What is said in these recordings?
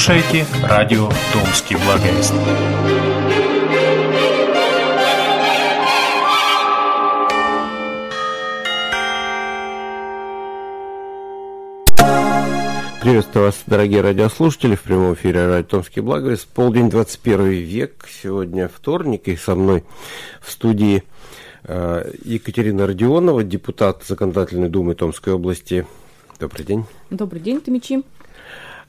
Слушаете радио «Томский благовест». Приветствую вас, дорогие радиослушатели, в прямом эфире радио Томский Благовест. Полдень, 21 век, сегодня вторник, и со мной в студии э, Екатерина Родионова, депутат Законодательной Думы Томской области. Добрый день. Добрый день, Томичи.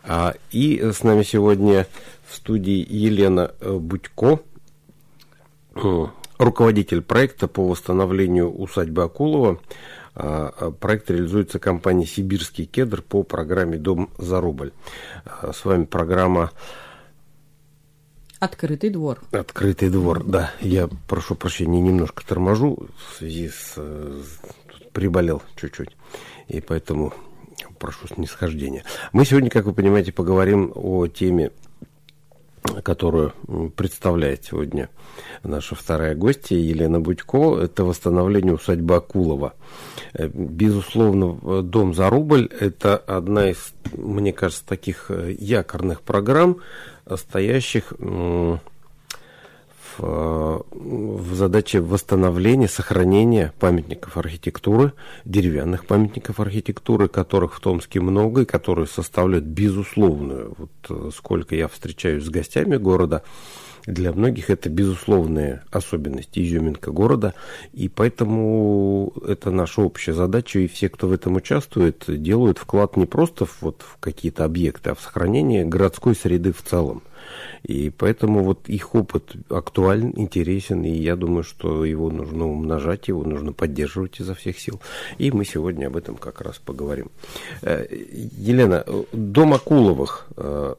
А, и с нами сегодня в студии Елена э, Будько, э, руководитель проекта по восстановлению усадьбы Акулова. А, а, проект реализуется компанией «Сибирский кедр» по программе «Дом за рубль». С вами программа Открытый двор. Открытый двор, да. Я прошу прощения, немножко торможу в связи с... приболел чуть-чуть. И поэтому прошу снисхождения. Мы сегодня, как вы понимаете, поговорим о теме, которую представляет сегодня наша вторая гостья Елена Будько. Это восстановление усадьбы Акулова. Э, безусловно, «Дом за рубль» – это одна из, мне кажется, таких э, якорных программ, стоящих в, в задаче восстановления, сохранения памятников архитектуры, деревянных памятников архитектуры, которых в Томске много и которые составляют безусловную, вот э, сколько я встречаюсь с гостями города, для многих это безусловная особенность, изюминка города, и поэтому это наша общая задача, и все, кто в этом участвует, делают вклад не просто в, вот, в какие-то объекты, а в сохранение городской среды в целом. И поэтому вот их опыт актуален, интересен, и я думаю, что его нужно умножать, его нужно поддерживать изо всех сил. И мы сегодня об этом как раз поговорим. Э, Елена, дом Акуловых э,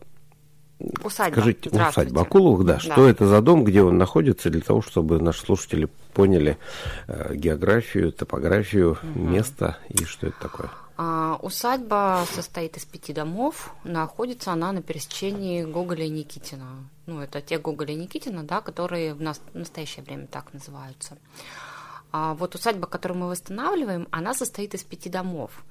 Усадьба. Скажите, усадьба Акуловых, да. да. Что это за дом, где он находится, для того, чтобы наши слушатели поняли э, географию, топографию угу. места и что это такое? А, усадьба состоит из пяти домов. Находится она на пересечении Гоголя и Никитина. Ну, это те Гоголя и Никитина, да, которые в, нас, в настоящее время так называются. А вот усадьба, которую мы восстанавливаем, она состоит из пяти домов.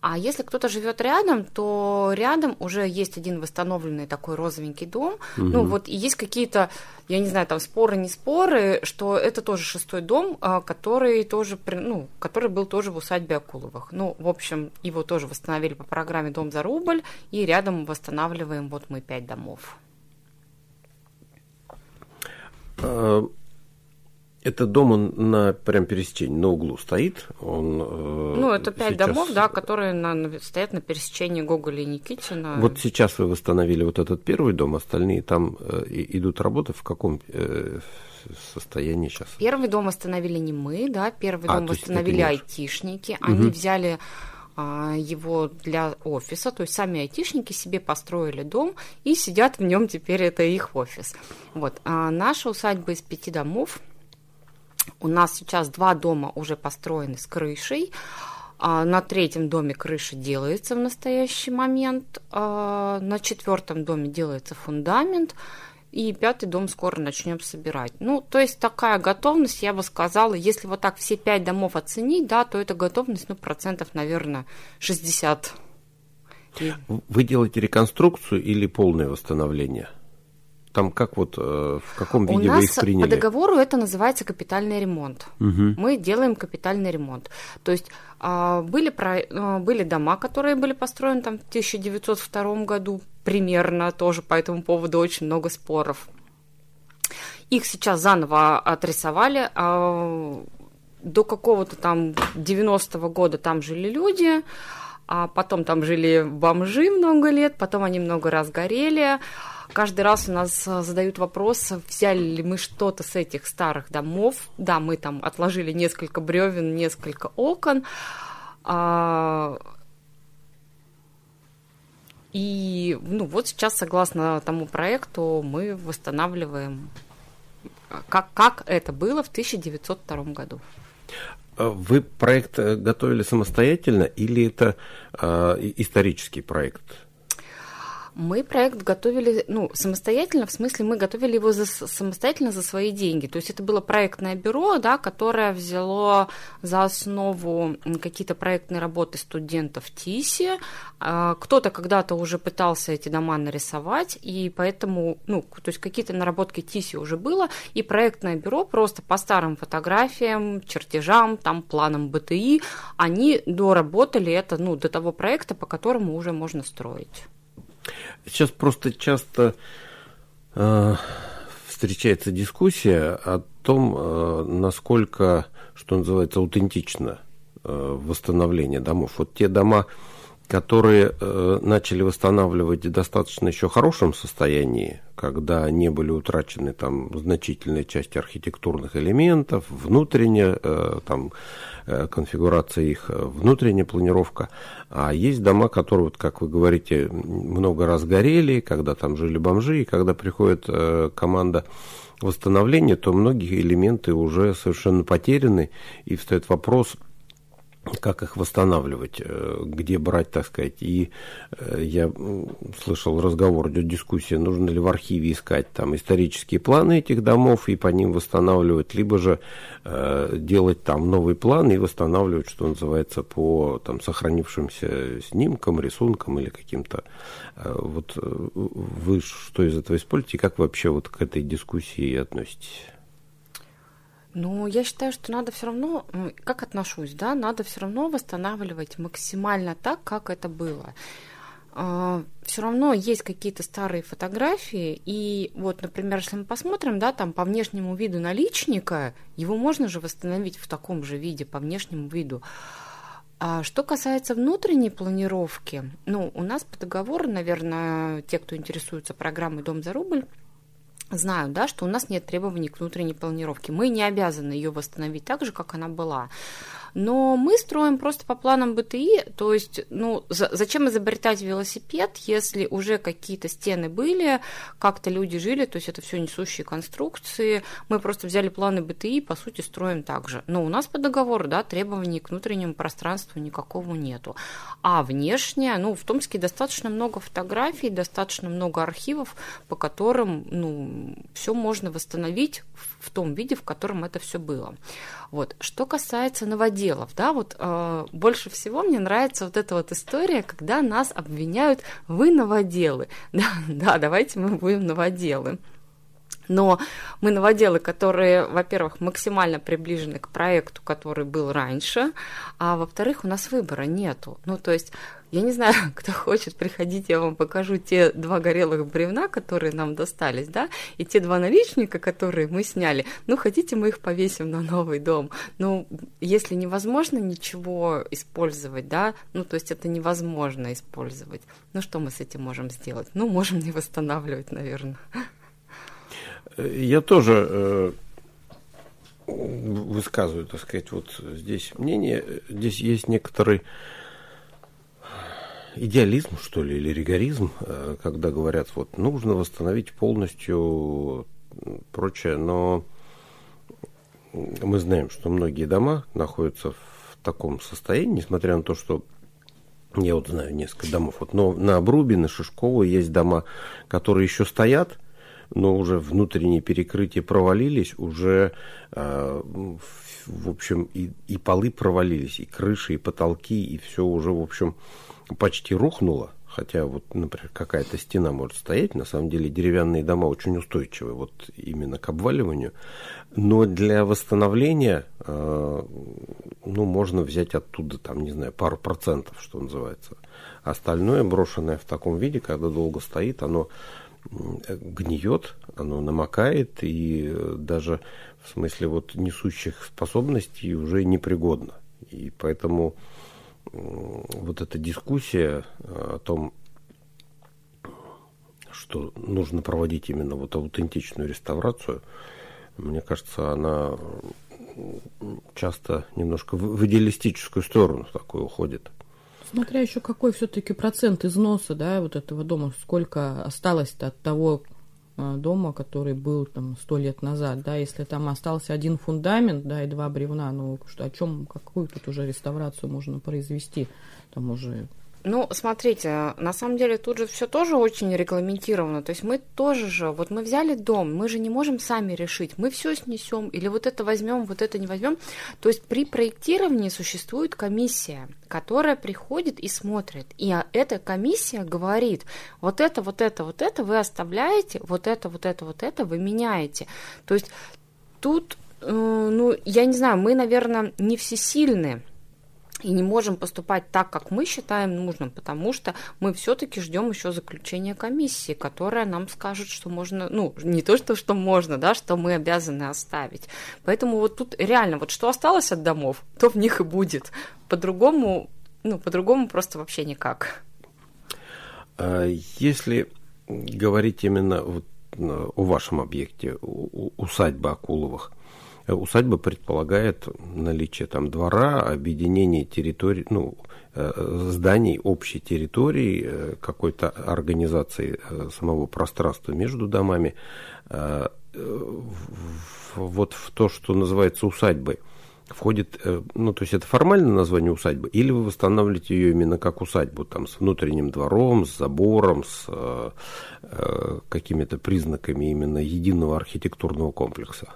А если кто-то живет рядом, то рядом уже есть один восстановленный такой розовенький дом. Угу. Ну вот и есть какие-то, я не знаю, там споры, не споры, что это тоже шестой дом, а, который тоже, ну, который был тоже в усадьбе Акуловых. Ну, в общем, его тоже восстановили по программе «Дом за рубль», и рядом восстанавливаем вот мы пять домов. Этот дом, он на прям пересечении, на углу стоит. Он, э, ну, это пять сейчас... домов, да, которые на, стоят на пересечении Гоголя и Никитина. Вот сейчас вы восстановили вот этот первый дом, остальные там э, идут работы в каком э, состоянии сейчас? Первый дом восстановили не мы, да, первый а, дом восстановили айтишники. Они угу. взяли а, его для офиса, то есть сами айтишники себе построили дом и сидят в нем теперь это их офис. Вот. А наша усадьба из пяти домов – у нас сейчас два дома уже построены с крышей. А, на третьем доме крыша делается в настоящий момент. А, на четвертом доме делается фундамент. И пятый дом скоро начнем собирать. Ну, то есть такая готовность, я бы сказала, если вот так все пять домов оценить, да, то это готовность, ну, процентов, наверное, 60. Вы делаете реконструкцию или полное восстановление? Там как вот, э, в каком виде У вы их приняли? по договору это называется капитальный ремонт. Угу. Мы делаем капитальный ремонт. То есть а, были, а, были дома, которые были построены там в 1902 году, примерно тоже по этому поводу очень много споров. Их сейчас заново отрисовали. А, до какого-то там 90-го года там жили люди, а потом там жили бомжи много лет, потом они много раз горели. Каждый раз у нас э, задают вопрос, взяли ли мы что-то с этих старых домов. Да, мы там отложили несколько бревен, несколько окон. А, и ну, вот сейчас, согласно тому проекту, мы восстанавливаем, как, как это было в 1902 году. А вы проект э, готовили самостоятельно или это э, исторический проект? Мы проект готовили, ну, самостоятельно, в смысле, мы готовили его за, самостоятельно за свои деньги. То есть это было проектное бюро, да, которое взяло за основу какие-то проектные работы студентов ТИСи. А, кто-то когда-то уже пытался эти дома нарисовать, и поэтому, ну, то есть какие-то наработки ТИСи уже было, и проектное бюро просто по старым фотографиям, чертежам, там, планам БТИ, они доработали это, ну, до того проекта, по которому уже можно строить. Сейчас просто часто э, встречается дискуссия о том, э, насколько, что называется, аутентично э, восстановление домов. Вот те дома, которые э, начали восстанавливать в достаточно еще хорошем состоянии, когда не были утрачены там значительные части архитектурных элементов, внутренняя э, там э, конфигурация их, э, внутренняя планировка. А есть дома, которые, вот, как вы говорите, много раз горели, когда там жили бомжи, и когда приходит э, команда восстановления, то многие элементы уже совершенно потеряны, и встает вопрос – как их восстанавливать, э, где брать, так сказать. И э, я слышал разговор, идет дискуссия, нужно ли в архиве искать там исторические планы этих домов и по ним восстанавливать, либо же э, делать там новый план и восстанавливать, что называется, по там сохранившимся снимкам, рисункам или каким-то. Вот вы что из этого используете как вообще вот к этой дискуссии относитесь? Ну, я считаю, что надо все равно, как отношусь, да, надо все равно восстанавливать максимально так, как это было. А, все равно есть какие-то старые фотографии, и вот, например, если мы посмотрим, да, там по внешнему виду наличника, его можно же восстановить в таком же виде, по внешнему виду. А что касается внутренней планировки, ну, у нас по договору, наверное, те, кто интересуется программой «Дом за рубль», знают, да, что у нас нет требований к внутренней планировке. Мы не обязаны ее восстановить так же, как она была. Но мы строим просто по планам БТИ, то есть, ну, за, зачем изобретать велосипед, если уже какие-то стены были, как-то люди жили, то есть это все несущие конструкции. Мы просто взяли планы БТИ, по сути, строим так же. Но у нас по договору, да, требований к внутреннему пространству никакого нету. А внешне, ну, в Томске достаточно много фотографий, достаточно много архивов, по которым, ну, все можно восстановить в том виде, в котором это все было. Вот. Что касается новоделов, да, вот э, больше всего мне нравится вот эта вот история, когда нас обвиняют, вы новоделы. Да, да, давайте мы будем новоделы. Но мы новоделы, которые, во-первых, максимально приближены к проекту, который был раньше, а во-вторых, у нас выбора нету. Ну, то есть я не знаю, кто хочет приходить, я вам покажу те два горелых бревна, которые нам достались, да, и те два наличника, которые мы сняли. Ну, хотите, мы их повесим на новый дом. Ну, если невозможно ничего использовать, да, ну, то есть это невозможно использовать, ну, что мы с этим можем сделать? Ну, можем не восстанавливать, наверное. Я тоже э, высказываю, так сказать, вот здесь мнение. Здесь есть некоторый идеализм, что ли, или ригоризм, э, когда говорят, вот нужно восстановить полностью прочее, но мы знаем, что многие дома находятся в таком состоянии, несмотря на то, что я вот знаю несколько домов, вот, но на Обрубе, на Шишково есть дома, которые еще стоят, но уже внутренние перекрытия провалились, уже, э, в общем, и, и полы провалились, и крыши, и потолки, и все уже, в общем, почти рухнуло. Хотя вот, например, какая-то стена может стоять, на самом деле деревянные дома очень устойчивы вот именно к обваливанию. Но для восстановления, э, ну, можно взять оттуда, там, не знаю, пару процентов, что называется. Остальное, брошенное в таком виде, когда долго стоит, оно гниет, оно намокает и даже в смысле вот несущих способностей уже непригодно. И поэтому вот эта дискуссия о том, что нужно проводить именно вот аутентичную реставрацию, мне кажется, она часто немножко в идеалистическую сторону такой уходит. Смотря еще какой все-таки процент износа, да, вот этого дома, сколько осталось от того э, дома, который был там сто лет назад, да, если там остался один фундамент, да, и два бревна, ну что, о чем, какую тут уже реставрацию можно произвести, там уже Ну, смотрите, на самом деле тут же все тоже очень регламентировано. То есть мы тоже же, вот мы взяли дом, мы же не можем сами решить, мы все снесем или вот это возьмем, вот это не возьмем. То есть при проектировании существует комиссия, которая приходит и смотрит. И эта комиссия говорит, вот это, вот это, вот это вы оставляете, вот это, вот это, вот это вы меняете. То есть тут, э, ну, я не знаю, мы, наверное, не всесильны и не можем поступать так, как мы считаем нужным, потому что мы все-таки ждем еще заключения комиссии, которая нам скажет, что можно, ну, не то, что, что можно, да, что мы обязаны оставить. Поэтому вот тут реально, вот что осталось от домов, то в них и будет. По-другому, ну, по-другому просто вообще никак. А если говорить именно вот о вашем объекте, усадьба Акуловых, Э, усадьба предполагает наличие там двора, объединение территорий, ну, э, зданий общей территории, э, какой-то организации самого пространства между домами. Вот в то, что называется усадьбой, входит, ну, то есть это формальное название усадьбы, или вы восстанавливаете ее именно как усадьбу, там, с внутренним двором, с забором, с э, какими-то признаками именно единого архитектурного комплекса?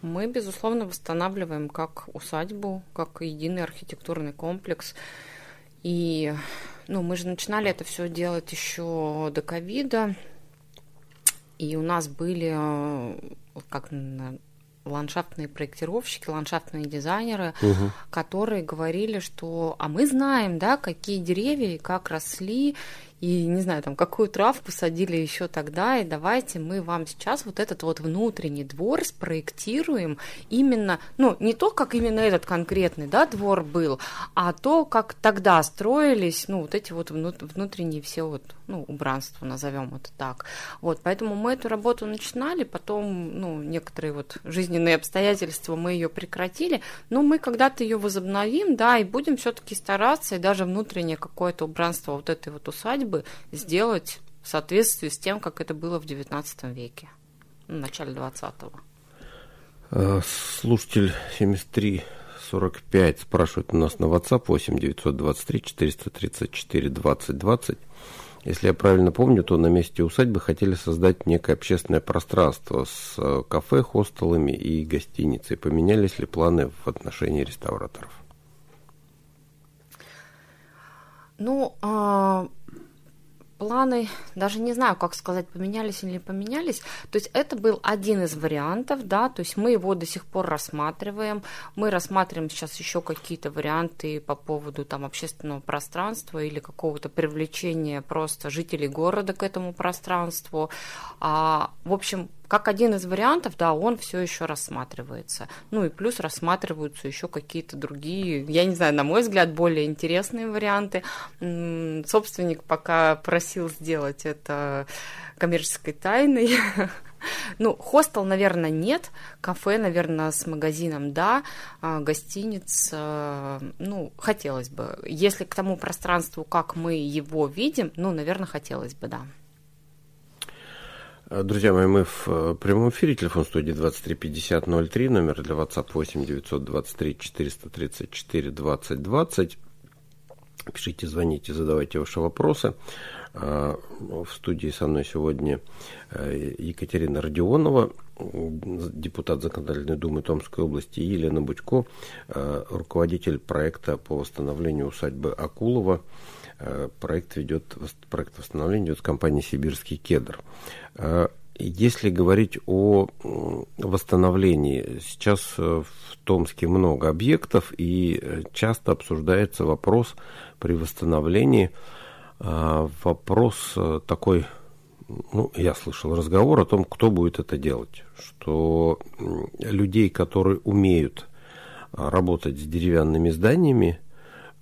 Мы, безусловно, восстанавливаем как усадьбу, как единый архитектурный комплекс. И ну, мы же начинали это все делать еще до ковида. И у нас были как ландшафтные проектировщики, ландшафтные дизайнеры, угу. которые говорили, что а мы знаем, да, какие деревья и как росли, и, не знаю, там, какую травку садили еще тогда, и давайте мы вам сейчас вот этот вот внутренний двор спроектируем именно, ну, не то, как именно этот конкретный, да, двор был, а то, как тогда строились, ну, вот эти вот внутренние все вот, ну, убранства, назовем это так. Вот, поэтому мы эту работу начинали, потом, ну, некоторые вот жизненные обстоятельства, мы ее прекратили, но мы когда-то ее возобновим, да, и будем все-таки стараться, и даже внутреннее какое-то убранство вот этой вот усадьбы бы сделать в соответствии с тем, как это было в XIX веке, в начале XX-го. Э, слушатель 7345 спрашивает у нас на WhatsApp 8 923 434 20 20. Если я правильно помню, то на месте усадьбы хотели создать некое общественное пространство с э, кафе, хостелами и гостиницей. Поменялись ли планы в отношении реставраторов? Ну, а, планы, даже не знаю, как сказать, поменялись или не поменялись. То есть это был один из вариантов, да, то есть мы его до сих пор рассматриваем. Мы рассматриваем сейчас еще какие-то варианты по поводу там общественного пространства или какого-то привлечения просто жителей города к этому пространству. А, в общем, как один из вариантов, да, он все еще рассматривается. Ну и плюс рассматриваются еще какие-то другие, я не знаю, на мой взгляд, более интересные варианты. Собственник пока просил сделать это коммерческой тайной. Ну, хостел, наверное, нет. Кафе, наверное, с магазином, да. А, гостиниц, ну, хотелось бы. Если к тому пространству, как мы его видим, ну, наверное, хотелось бы, да. Э, друзья мои, мы в э, прямом эфире, телефон студии 235003, номер для WhatsApp 8 923 434 20 20. Пишите, звоните, задавайте ваши вопросы. Э, в студии со мной сегодня Екатерина Родионова, депутат Законодательной Думы Томской области, и Елена Будько, руководитель проекта по восстановлению усадьбы Акулова. Э, проект ведет, проект восстановления идет с компанией «Сибирский кедр». Э, если говорить о восстановлении, сейчас э, в Томске много объектов, и часто обсуждается вопрос при восстановлении, вопрос такой, ну, я слышал разговор о том, кто будет это делать, что людей, которые умеют работать с деревянными зданиями,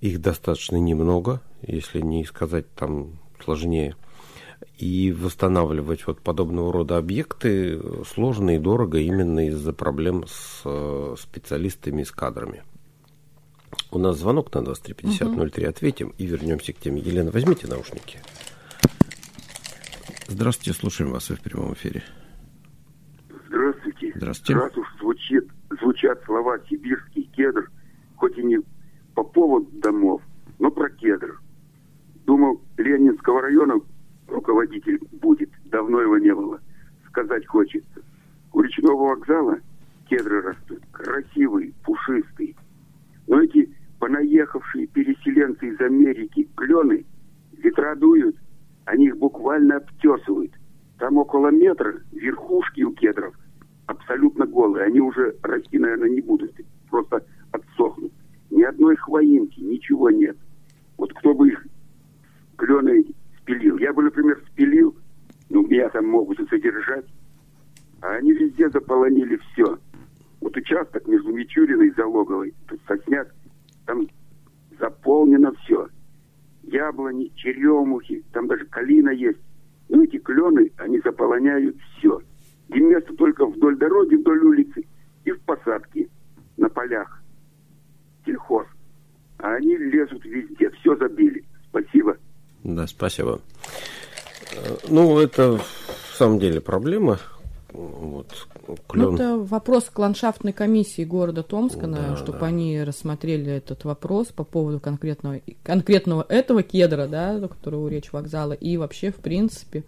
их достаточно немного, если не сказать там сложнее. И восстанавливать вот подобного рода объекты сложно и дорого именно из-за проблем с э, специалистами и с кадрами. У нас звонок на 2350-03, угу. ответим и вернемся к теме. Елена, возьмите наушники. Здравствуйте, слушаем вас, вы в прямом эфире. Здравствуйте. Здравствуйте. Раз уж звучит, звучат слова «сибирский кедр», хоть и не по поводу домов, но про кедр. Думал, Ленинского района руководитель будет. Давно его не было. Сказать хочется. У речного вокзала кедры растут. Красивые, пушистые. Но эти понаехавшие переселенцы из Америки клены ветра дуют, они их буквально обтесывают. Там около метра верхушки у кедров абсолютно голые. Они уже расти, наверное, не будут. Просто отсохнут. Ни одной хвоинки, ничего нет. Вот кто бы их клены спилил. Я бы, например, спилил, ну, меня там могут и содержать. А они везде заполонили все. Вот участок между Мичуриной и Залоговой, тут сосняк, там заполнено все. Яблони, черемухи, там даже калина есть. Ну, эти клены, они заполоняют все. И место только вдоль дороги, вдоль улицы и в посадке на полях. Сельхоз. А они лезут везде, все забили. Спасибо. Да, спасибо. Ну, это в самом деле проблема. Вот, клен. Ну, это вопрос к ландшафтной комиссии города Томска, да, чтобы да. они рассмотрели этот вопрос по поводу конкретного, конкретного этого кедра, да, который у речь вокзала, и вообще, в принципе,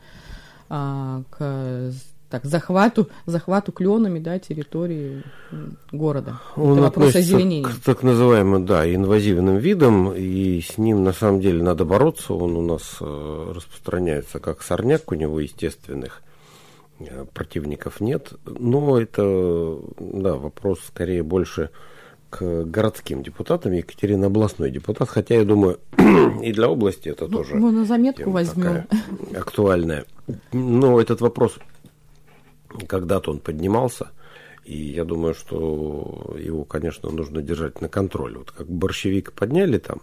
а, к так, захвату, захвату кленами да, территории города. Он Это вопрос озеленения. К так называемым, да, инвазивным видам, и с ним на самом деле надо бороться. Он у нас э, распространяется как сорняк, у него естественных э, противников нет. Но это, да, вопрос скорее больше к городским депутатам. Екатерина областной депутат, хотя я думаю, и для области это ну, тоже. Мы на заметку возьмем. Актуальная. Но этот вопрос когда-то он поднимался, и я думаю, что его, конечно, нужно держать на контроле. Вот как борщевик подняли там,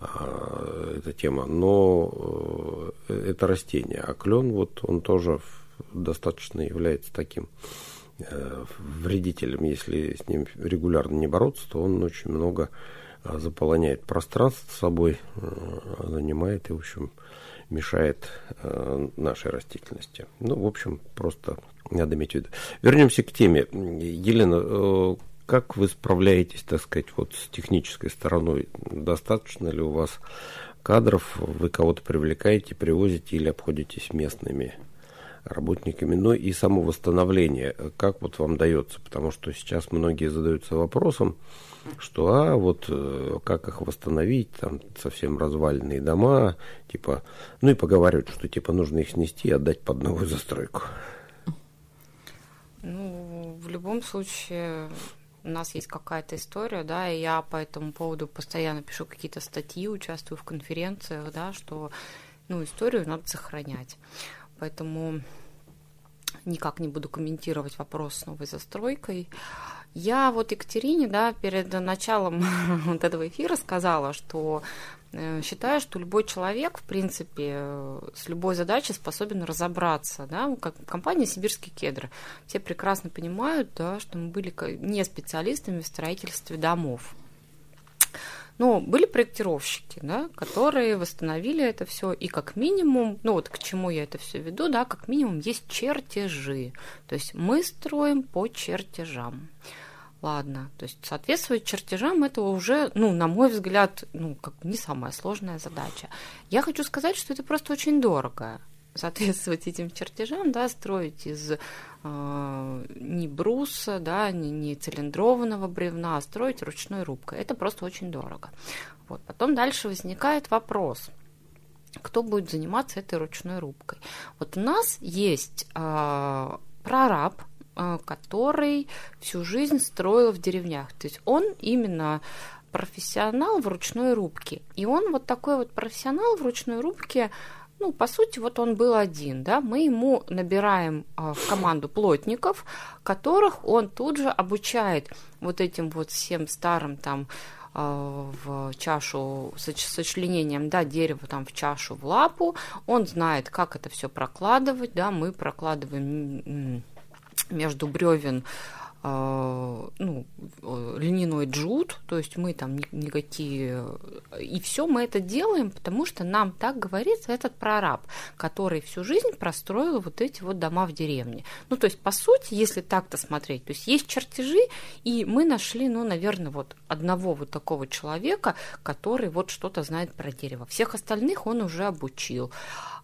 а, эта тема, но э, это растение. А клен, вот он тоже достаточно является таким э, вредителем. Если с ним регулярно не бороться, то он очень много а, заполоняет пространство собой, э, занимает и, в общем, мешает нашей растительности. Ну, в общем, просто надо иметь в виду. Вернемся к теме. Елена, э, как вы справляетесь, так сказать, вот с технической стороной? Достаточно ли у вас кадров? Вы кого-то привлекаете, привозите или обходитесь местными работниками? Ну и само восстановление, как вот вам дается? Потому что сейчас многие задаются вопросом, что а вот э, как их восстановить, там совсем разваленные дома, типа, ну и поговаривают, что типа нужно их снести и отдать под новую застройку. Ну, в любом случае, у нас есть какая-то история, да, и я по этому поводу постоянно пишу какие-то статьи, участвую в конференциях, да, что, ну, историю надо сохранять. Поэтому никак не буду комментировать вопрос с новой застройкой. Я вот Екатерине, да, перед началом вот этого эфира сказала, что Э, считаю, что любой человек, в принципе, с любой задачей способен разобраться. Да? Как компания «Сибирские кедры». Все прекрасно понимают, да, что мы были не специалистами в строительстве домов. Но были проектировщики, да, которые восстановили это все, и как минимум, ну вот к чему я это все веду, да, как минимум есть чертежи. То есть мы строим по чертежам. Ладно, то есть соответствовать чертежам этого уже, ну, на мой взгляд, ну, как не самая сложная задача. Я хочу сказать, что это просто очень дорого соответствовать этим чертежам, да, строить из э, не бруса, да, не, не цилиндрованного бревна, а строить ручной рубкой. Это просто очень дорого. Вот. Потом дальше возникает вопрос, кто будет заниматься этой ручной рубкой. Вот у нас есть э, прораб, а, который всю жизнь строил в деревнях. То есть он именно профессионал в ручной рубке. И он вот такой вот профессионал в ручной рубке, ну, по сути, вот он был один, да, мы ему набираем а, в команду плотников, которых он тут же обучает вот этим вот всем старым там а, в чашу с сочленением да, дерева там в чашу в лапу, он знает, как это все прокладывать, да, мы прокладываем между бревен ну, льняной джут, то есть мы там никакие... И все мы это делаем, потому что нам так говорится этот прораб, который всю жизнь простроил вот эти вот дома в деревне. Ну, то есть, по сути, если так-то смотреть, то есть есть чертежи, и мы нашли, ну, наверное, вот одного вот такого человека, который вот что-то знает про дерево. Всех остальных он уже обучил.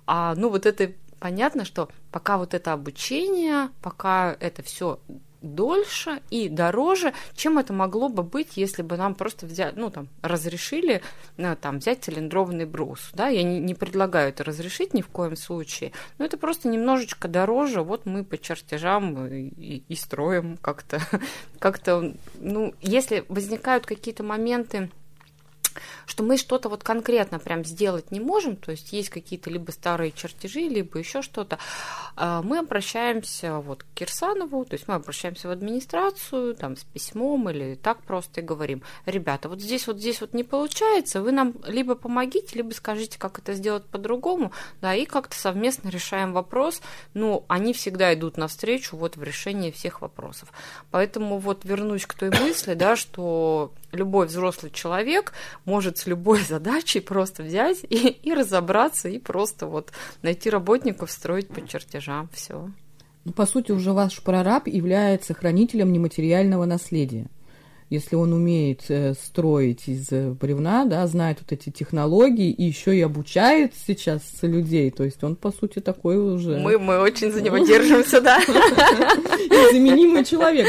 А, ну, вот это понятно, что пока вот это обучение, пока это все дольше и дороже, чем это могло бы быть, если бы нам просто взять, ну, там, разрешили ну, там, взять цилиндрованный брус. Да? Я не, не предлагаю это разрешить ни в коем случае, но это просто немножечко дороже. Вот мы по чертежам и, и строим как-то. как-то, ну, если возникают какие-то моменты, что мы что-то вот конкретно прям сделать не можем, то есть есть какие-то либо старые чертежи, либо еще что-то, а, мы обращаемся вот к Кирсанову, то есть мы обращаемся в администрацию, там, с письмом или так просто и говорим, ребята, вот здесь вот здесь вот не получается, вы нам либо помогите, либо скажите, как это сделать по-другому, да, и как-то совместно решаем вопрос, ну, они всегда идут навстречу вот в решении всех вопросов. Поэтому вот вернусь к той мысли, да, что любой взрослый человек может с любой задачей просто взять и, и разобраться, и просто вот найти работников, строить по чертежам, все. Ну, по сути, уже ваш прораб является хранителем нематериального наследия. Если он умеет э, строить из э, бревна, да, знает вот эти технологии и еще и обучает сейчас людей, то есть он, по сути, такой уже... Мы, мы очень за него держимся, да. Заменимый человек,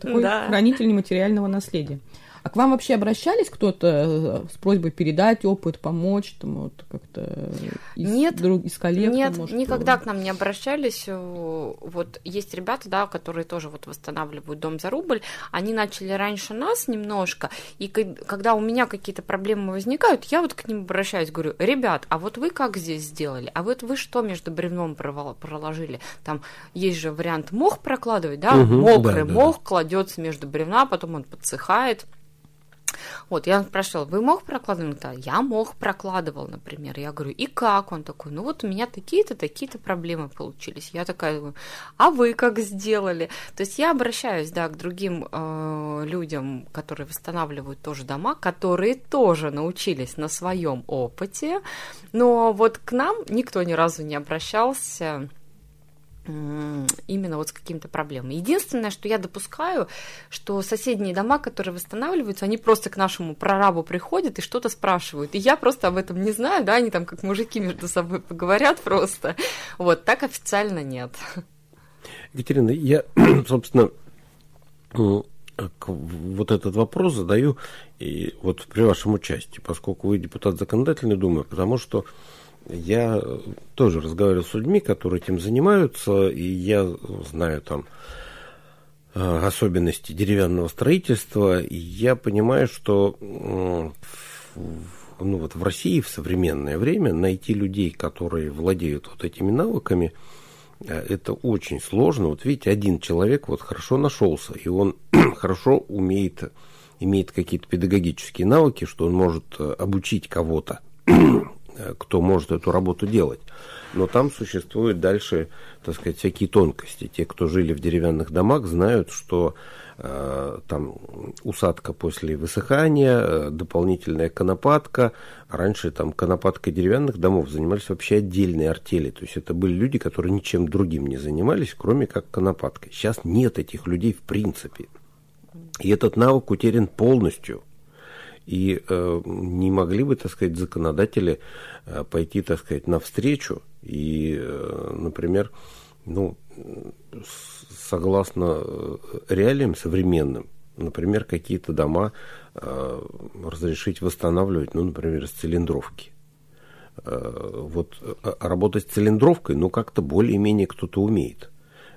такой хранитель нематериального наследия. А к вам вообще обращались кто-то э, с просьбой передать опыт, помочь, там вот как-то из, нет, друг, из коллег? Нет, может, никогда к нам не обращались. Э, вот есть ребята, да, которые тоже вот восстанавливают дом за рубль. Они начали раньше нас немножко, и когда у меня какие-то проблемы возникают, я вот к ним обращаюсь, говорю, ребят, а вот вы как здесь сделали? А вот вы что между бревном проложили? Там есть же вариант мох прокладывать, да, угу, мокрый да, мох да. кладется между бревна, потом он подсыхает. Вот, я спрашивала, вы мох прокладывали? Да, я мох прокладывал, например. Я говорю, и как? Он такой, ну вот у меня такие-то, такие-то проблемы получились. Я такая, а вы как сделали? То есть я обращаюсь, да, к другим э, людям, которые восстанавливают тоже дома, которые тоже научились на своем опыте, но вот к нам никто ни разу не обращался именно вот с какими-то проблемами. Единственное, что я допускаю, что соседние дома, которые восстанавливаются, они просто к нашему прорабу приходят и что-то спрашивают. И я просто об этом не знаю, да, они там как мужики между собой поговорят просто. Вот, так официально нет. Екатерина, я, собственно, вот этот вопрос задаю и вот при вашем участии, поскольку вы депутат законодательной думы, потому что я тоже разговаривал с людьми, которые этим занимаются, и я знаю там э, особенности деревянного строительства, и я понимаю, что ну, вот в России в современное время найти людей, которые владеют вот этими навыками, э, это очень сложно. Вот видите, один человек вот хорошо нашелся, и он хорошо умеет, имеет какие-то педагогические навыки, что он может э, обучить кого-то кто может эту работу делать. Но там существуют дальше, так сказать, всякие тонкости. Те, кто жили в деревянных домах, знают, что э, там усадка после высыхания, э, дополнительная конопатка. Раньше там конопаткой деревянных домов занимались вообще отдельные артели. То есть это были люди, которые ничем другим не занимались, кроме как конопаткой. Сейчас нет этих людей в принципе. И этот навык утерян полностью – и э, не могли бы, так сказать, законодатели э, пойти, так сказать, навстречу и, э, например, ну, согласно э, реалиям современным, например, какие-то дома э, разрешить восстанавливать, ну, например, с цилиндровки. Э, вот э, работать с цилиндровкой, ну, как-то более-менее кто-то умеет.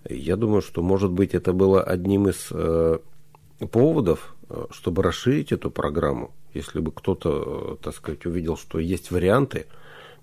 Я думаю, что, может быть, это было одним из э, поводов, э, чтобы расширить эту программу если бы кто-то, э, так сказать, увидел, что есть варианты,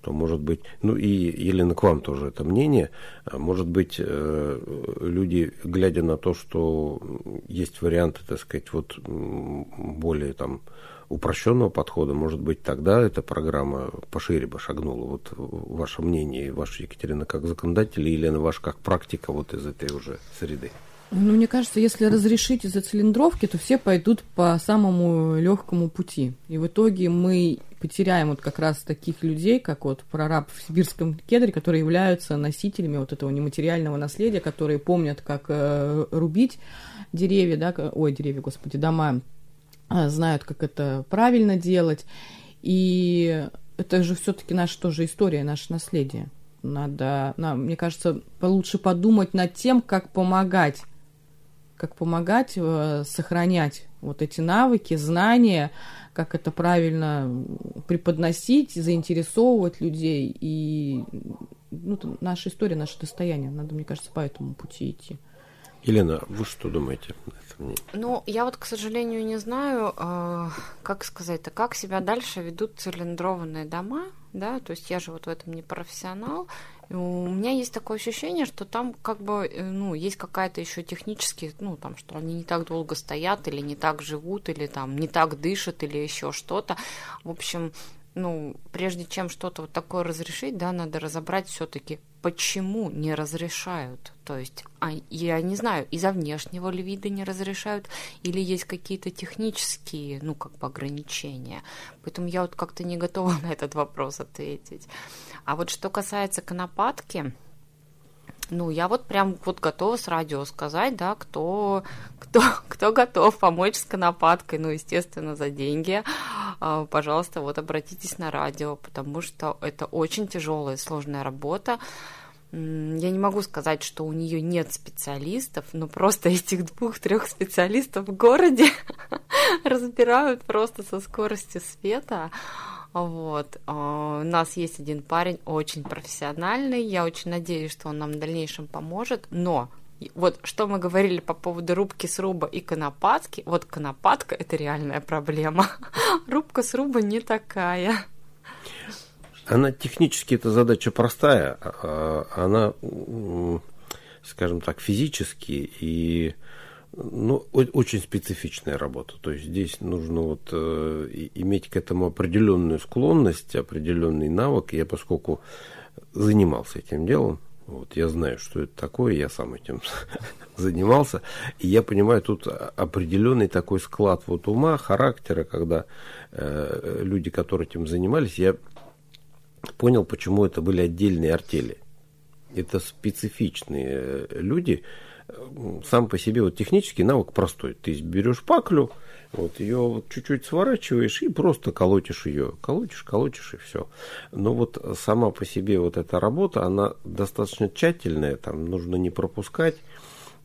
то, может быть, ну и Елена, к вам тоже это мнение, а может быть, э, люди, глядя на то, что есть варианты, так сказать, вот более там упрощенного подхода, может быть, тогда эта программа пошире бы шагнула. Вот ваше мнение, ваша Екатерина как законодатель, и Елена, ваш как практика вот из этой уже среды. Ну, мне кажется, если разрешить из-за цилиндровки, то все пойдут по самому легкому пути. И в итоге мы потеряем вот как раз таких людей, как вот прораб в сибирском кедре, которые являются носителями вот этого нематериального наследия, которые помнят, как э, рубить деревья, да, ой, деревья, господи, дома, э, знают, как это правильно делать. И это же все-таки наша тоже история, наше наследие. Надо, нам, мне кажется, лучше подумать над тем, как помогать, как помогать э, сохранять вот эти навыки, знания, как это правильно преподносить, заинтересовывать людей. И ну, наша история, наше достояние. Надо, мне кажется, по этому пути идти. Елена, вы что думаете? Ну, я вот, к сожалению, не знаю, э, как сказать-то, как себя дальше ведут цилиндрованные дома, да, то есть я же вот в этом не профессионал, у меня есть такое ощущение, что там как бы, э, ну, есть какая-то еще технические, ну, там, что они не так долго стоят, или не так живут, или там не так дышат, или еще что-то. В общем, ну, прежде чем что-то вот такое разрешить, да, надо разобрать все-таки, почему не разрешают. То есть, а, я не знаю, из-за внешнего ли вида не разрешают, или есть какие-то технические, ну, как бы ограничения. Поэтому я вот как-то не готова на этот вопрос ответить. А вот что касается конопатки, ну, я вот прям вот готова с радио сказать, да, кто, кто, кто готов помочь с конопаткой, ну, естественно, за деньги, а, пожалуйста, вот обратитесь на радио, потому что это очень тяжелая, сложная работа. Я не могу сказать, что у нее нет специалистов, но просто этих двух-трех специалистов в городе разбирают просто со скоростью света. Вот. А, у нас есть один парень очень профессиональный. Я очень надеюсь, что он нам в дальнейшем поможет. Но вот что мы говорили по поводу рубки сруба и конопатки, вот конопатка это реальная проблема. Рубка сруба не такая. Она технически эта задача простая, а, она, скажем так, физически и ну, очень специфичная работа. То есть здесь нужно вот э, иметь к этому определенную склонность, определенный навык. Я поскольку занимался этим делом, вот я знаю, что это такое, я сам этим занимался, и я понимаю, тут определенный такой склад вот ума, характера, когда э, люди, которые этим занимались, я понял, почему это были отдельные артели. Это специфичные э, люди, сам по себе вот технический навык простой. Ты берешь паклю, вот ее вот чуть-чуть сворачиваешь и просто колотишь ее. Колотишь, колотишь и все. Но вот сама по себе вот эта работа, она достаточно тщательная, там нужно не пропускать.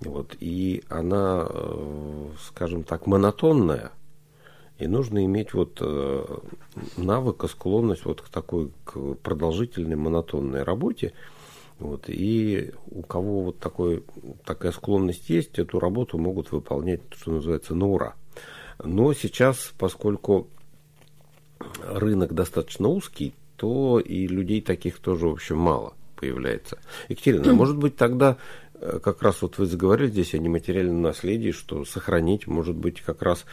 Вот, и она, э, скажем так, монотонная. И нужно иметь вот э, навык, склонность вот к такой к продолжительной монотонной работе. Вот, и у кого вот такой, такая склонность есть, эту работу могут выполнять, что называется, на ура. Но сейчас, поскольку рынок достаточно узкий, то и людей таких тоже, в общем, мало появляется. Екатерина, может быть, тогда э, как раз вот вы заговорили здесь о нематериальном наследии, что сохранить, может быть, как раз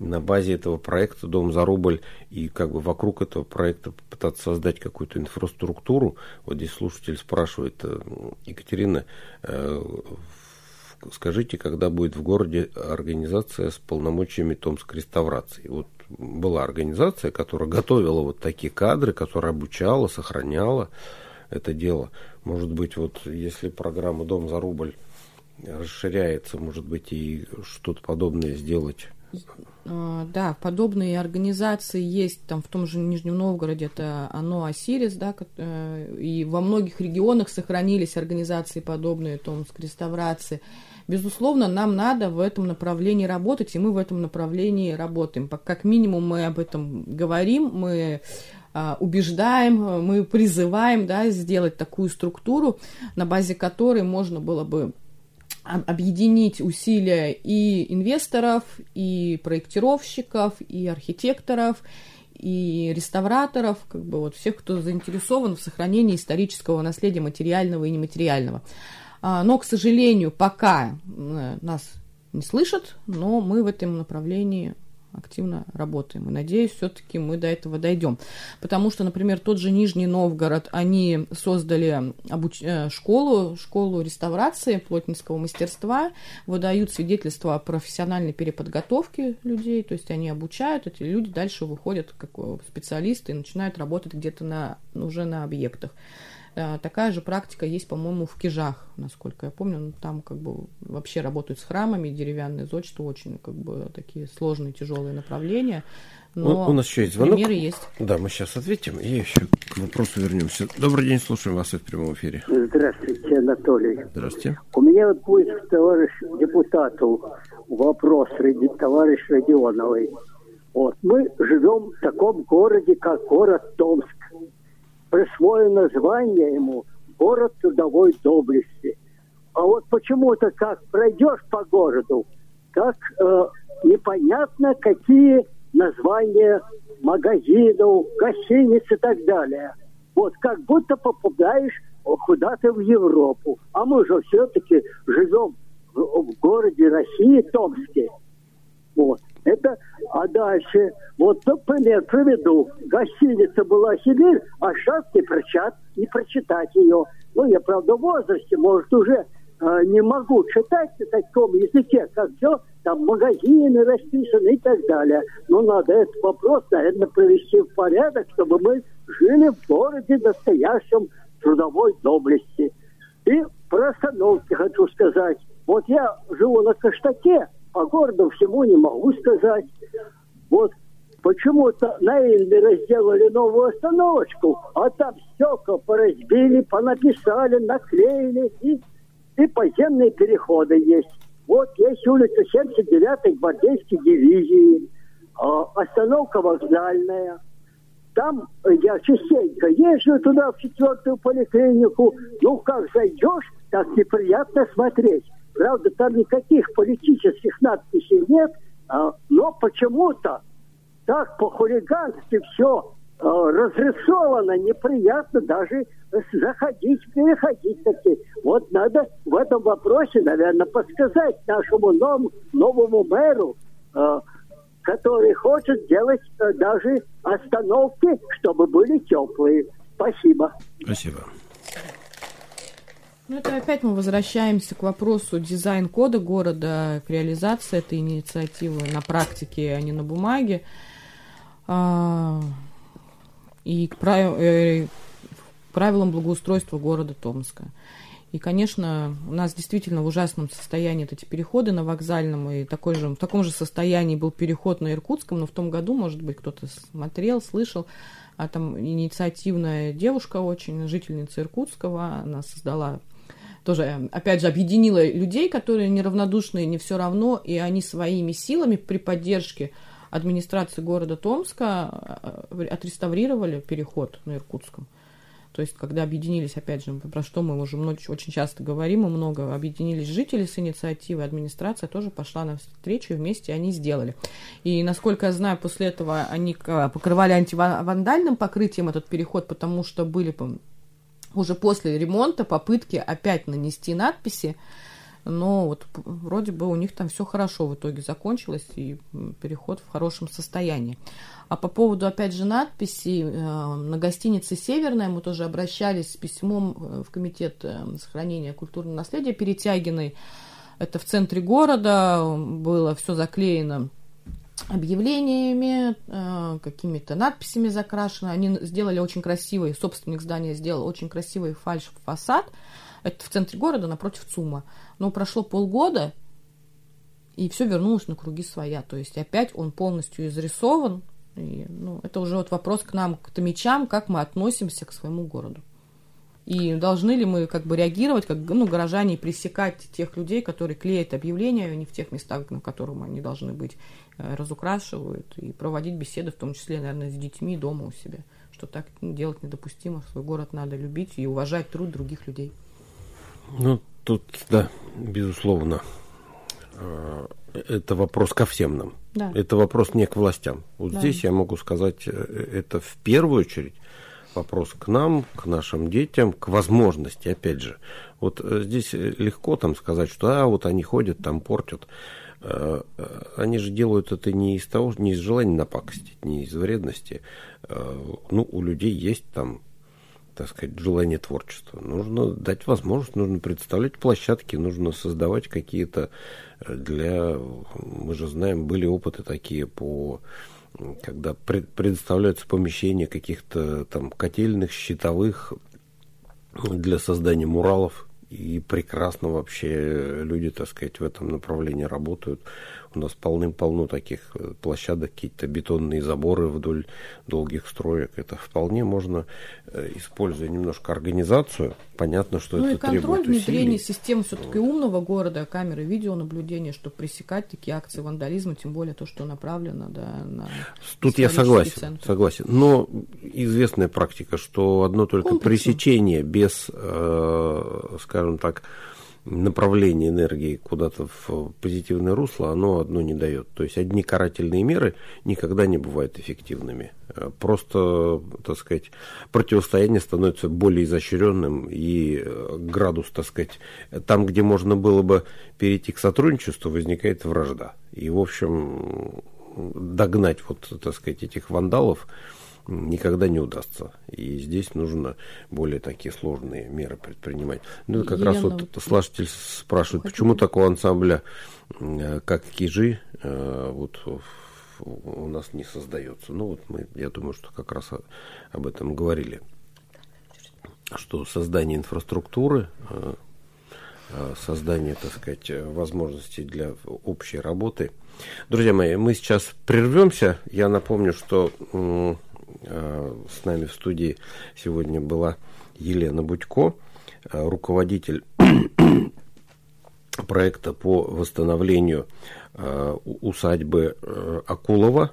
на базе этого проекта «Дом за рубль» и как бы вокруг этого проекта пытаться создать какую-то инфраструктуру. Вот здесь слушатель спрашивает, э, Екатерина, э, скажите, когда будет в городе организация с полномочиями Томск реставрации? Вот была организация, которая готовила вот такие кадры, которая обучала, сохраняла это дело. Может быть, вот если программа «Дом за рубль» расширяется, может быть, и что-то подобное сделать да, подобные организации есть там в том же Нижнем Новгороде, это ОНО Осирис, да, э, и во многих регионах сохранились организации подобные, Томск, реставрации. Безусловно, нам надо в этом направлении работать, и мы в этом направлении работаем. Как минимум мы об этом говорим, мы а, убеждаем, мы призываем да, сделать такую структуру, на базе которой можно было бы объединить усилия и инвесторов, и проектировщиков, и архитекторов, и реставраторов, как бы вот всех, кто заинтересован в сохранении исторического наследия материального и нематериального. А, но, к сожалению, пока э, нас не слышат, но мы в этом направлении активно работаем. И надеюсь, все-таки мы до этого дойдем. Потому что, например, тот же Нижний Новгород, они создали обуч... Э, школу, школу реставрации плотницкого мастерства, выдают свидетельства о профессиональной переподготовке людей, то есть они обучают, эти люди дальше выходят как специалисты и начинают работать где-то на, уже на объектах. Э, такая же практика есть, по-моему, в Кижах, насколько я помню. Ну, там как бы вообще работают с храмами, деревянные зодчество, очень как бы такие сложные, тяжелые направления. Но у, у нас еще есть звонок. Примеры есть. Да, мы сейчас ответим и еще к вопросу вернемся. Добрый день, слушаем вас в прямом эфире. Здравствуйте, Анатолий. Здравствуйте. У меня вот будет к товарищу депутату вопрос, товарищ Родионовой. Вот, мы живем в таком городе, как город Томск присвоено название ему «Город трудовой доблести». А вот почему-то, как пройдешь по городу, как э, непонятно, какие названия магазинов, гостиниц и так далее. Вот как будто попадаешь куда-то в Европу. А мы же все-таки живем в, в городе России, Томске. Вот. Это, а дальше, вот ну, пример приведу. Гостиница была Сибирь, а сейчас не, прочат, не прочитать ее. Ну, я, правда, в возрасте, может, уже э, не могу читать на таком языке, как все, там магазины расписаны и так далее. Но надо этот вопрос, наверное, привести в порядок, чтобы мы жили в городе настоящем трудовой доблести. И про остановки хочу сказать. Вот я живу на Каштаке, по городу всему не могу сказать. Вот почему-то на Эльмере сделали новую остановочку, а там стекла поразбили, понаписали, наклеили, и, и подземные переходы есть. Вот есть улица 79-й гвардейской дивизии, э, остановка вокзальная. Там я частенько езжу туда, в четвертую поликлинику. Ну, как зайдешь, так неприятно смотреть. Правда, там никаких политических надписей нет, а, но почему-то так по-хулигански все а, разрисовано, неприятно даже заходить, переходить таки. Вот надо в этом вопросе, наверное, подсказать нашему новому, новому мэру, а, который хочет делать даже остановки, чтобы были теплые. Спасибо. Спасибо. Ну, это опять мы возвращаемся к вопросу дизайн-кода города, к реализации этой инициативы на практике, а не на бумаге. А, и к э, правилам благоустройства города Томска. И, конечно, у нас действительно в ужасном состоянии эти переходы на вокзальном, и такой же, в таком же состоянии был переход на Иркутском, но в том году, может быть, кто-то смотрел, слышал, а там инициативная девушка очень, жительница Иркутского, она создала тоже, эм, опять же, объединила людей, которые неравнодушны, не все равно, и они своими силами при поддержке администрации города Томска э, отреставрировали переход на Иркутском. То есть, когда объединились, опять же, про что мы уже много, очень часто говорим и много, объединились жители с инициативой, администрация тоже пошла на встречу, и вместе они сделали. И, насколько я знаю, после этого они покрывали антивандальным покрытием этот переход, потому что были уже после ремонта попытки опять нанести надписи, но вот вроде бы у них там все хорошо в итоге закончилось, и переход в хорошем состоянии. А по поводу, опять же, надписи, э, на гостинице «Северная» мы тоже обращались с письмом э, в Комитет э, сохранения культурного наследия Перетягиной. Это в центре города, было все заклеено объявлениями, э, какими-то надписями закрашены. Они сделали очень красивый, собственник здания сделал очень красивый фальш-фасад. Это в центре города, напротив ЦУМа. Но прошло полгода, и все вернулось на круги своя. То есть опять он полностью изрисован. И, ну, это уже вот вопрос к нам, к томичам, как мы относимся к своему городу. И должны ли мы как бы реагировать, как ну, горожане, пресекать тех людей, которые клеят объявления не в тех местах, на которых они должны быть, разукрашивают, и проводить беседы, в том числе, наверное, с детьми дома у себя, что так делать недопустимо, свой город надо любить и уважать труд других людей. Ну, тут, да, безусловно, э, это вопрос ко всем нам. Да. Это вопрос не к властям. Вот да. здесь я могу сказать, э, это в первую очередь вопрос к нам, к нашим детям, к возможности, опять же. Вот э, здесь э, легко там сказать, что а, вот они ходят, там портят. Э, они же делают это не из того, не из желания напакостить, не из вредности. Ну, у людей есть там так сказать, желание творчества. Нужно дать возможность, нужно представлять площадки, нужно создавать какие-то для... Мы же знаем, были опыты такие по когда предоставляются помещения каких-то там котельных, щитовых для создания муралов, и прекрасно вообще люди, так сказать, в этом направлении работают. У нас полным-полно таких э, площадок, какие-то бетонные заборы вдоль долгих строек. Это вполне можно, э, используя немножко организацию, понятно, что ну это и контроль требует внедрение усилий. систем все-таки умного города, камеры видеонаблюдения, чтобы пресекать такие акции вандализма, тем более то, что направлено да, на Тут я согласен, центр. согласен. Но известная практика, что одно только Комплексно. пресечение без, э, скажем так, направление энергии куда-то в позитивное русло, оно одно не дает. То есть одни карательные меры никогда не бывают эффективными. Э, Просто, так сказать, противостояние становится более изощренным, и э, градус, так сказать, там, где можно было бы перейти к сотрудничеству, возникает вражда. И, в общем, догнать вот, так сказать, этих вандалов никогда не удастся. И здесь нужно более такие сложные меры предпринимать. Ну, как раз Елена, вот слушатель спрашивает, Хотите? почему такого ансамбля, э, как Кижи, э, вот у нас не создается. Ну, вот мы, я думаю, что как раз об этом говорили. Что создание инфраструктуры, э, создание, так сказать, возможностей для общей работы. Друзья мои, мы сейчас прервемся. Я напомню, что с нами в студии сегодня была Елена Будько, э, руководитель проекта по восстановлению э, усадьбы э, Акулова.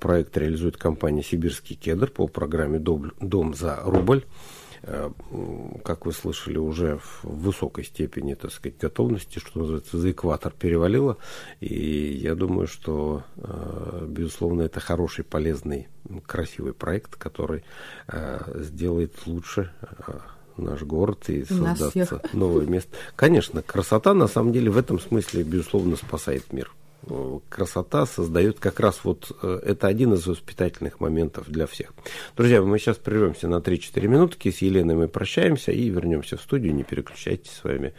Проект реализует компания «Сибирский кедр» по программе «Дом, «Дом за рубль». Э, Как вы слышали, уже в высокой степени, так сказать, готовности, что называется, за экватор перевалило. И я думаю, что, э, безусловно, это хороший, полезный, красивый проект, который э, сделает лучше наш город и создастся новое место. Конечно, красота на самом деле в этом смысле, безусловно, спасает мир. Э, Красота создает как раз вот э, это один из воспитательных моментов для всех. Друзья, мы сейчас прервемся на 3-4 минутки. С Еленой мы прощаемся и вернемся в студию. Не переключайтесь. С вами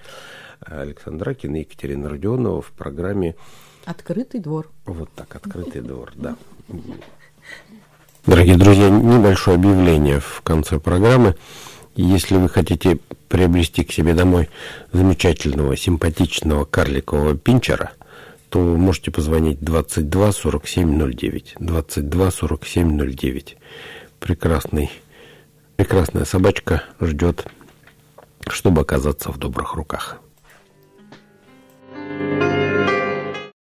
Александр Акин и Екатерина Родионова в программе Открытый двор. вот так, открытый двор, да. Дорогие друзья, небольшое объявление в конце программы. Если вы хотите приобрести к себе домой замечательного, симпатичного карликового пинчера, то можете позвонить 22 47 09. 22 47 09. Прекрасный, прекрасная собачка ждет, чтобы оказаться в добрых руках. thank you